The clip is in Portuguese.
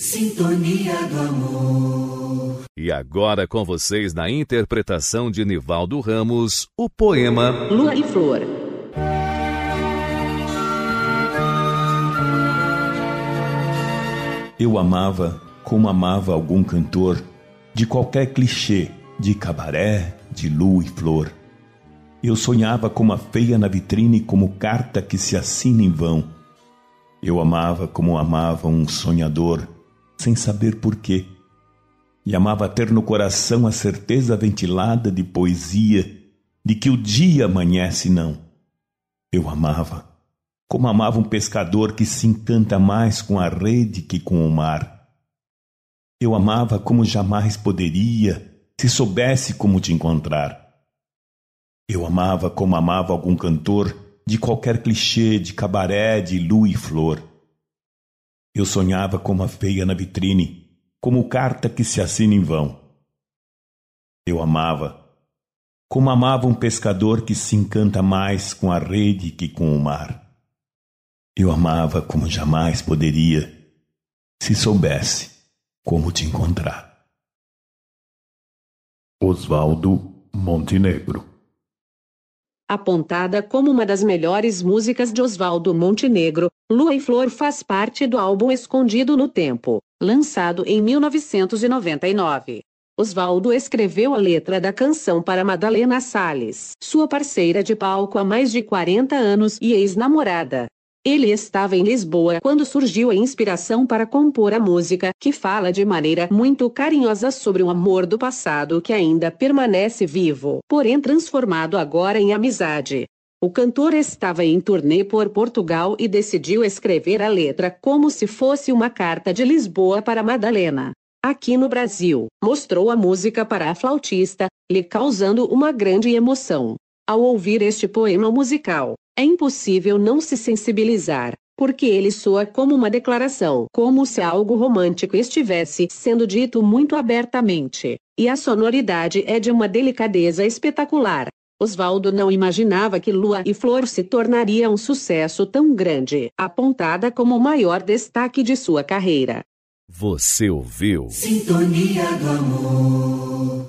Sintonia do amor. E agora com vocês na interpretação de Nivaldo Ramos, o poema Lua e Flor. Eu amava como amava algum cantor de qualquer clichê, de cabaré, de lua e flor. Eu sonhava como a feia na vitrine, como carta que se assina em vão. Eu amava como amava um sonhador sem saber porquê. E amava ter no coração a certeza ventilada de poesia de que o dia amanhece não. Eu amava, como amava um pescador que se encanta mais com a rede que com o mar. Eu amava como jamais poderia se soubesse como te encontrar. Eu amava como amava algum cantor de qualquer clichê de cabaré, de lua e flor. Eu sonhava como a feia na vitrine, como carta que se assina em vão. Eu amava, como amava um pescador que se encanta mais com a rede que com o mar. Eu amava como jamais poderia, se soubesse como te encontrar. Oswaldo Montenegro Apontada como uma das melhores músicas de Oswaldo Montenegro, Lua e Flor faz parte do álbum Escondido no Tempo, lançado em 1999. Oswaldo escreveu a letra da canção para Madalena Salles, sua parceira de palco há mais de 40 anos e ex-namorada. Ele estava em Lisboa quando surgiu a inspiração para compor a música, que fala de maneira muito carinhosa sobre um amor do passado que ainda permanece vivo, porém transformado agora em amizade. O cantor estava em turnê por Portugal e decidiu escrever a letra como se fosse uma carta de Lisboa para Madalena. Aqui no Brasil, mostrou a música para a flautista, lhe causando uma grande emoção. Ao ouvir este poema musical, é impossível não se sensibilizar, porque ele soa como uma declaração, como se algo romântico estivesse sendo dito muito abertamente, e a sonoridade é de uma delicadeza espetacular. Oswaldo não imaginava que Lua e Flor se tornaria um sucesso tão grande, apontada como o maior destaque de sua carreira. Você ouviu? Sintonia do amor.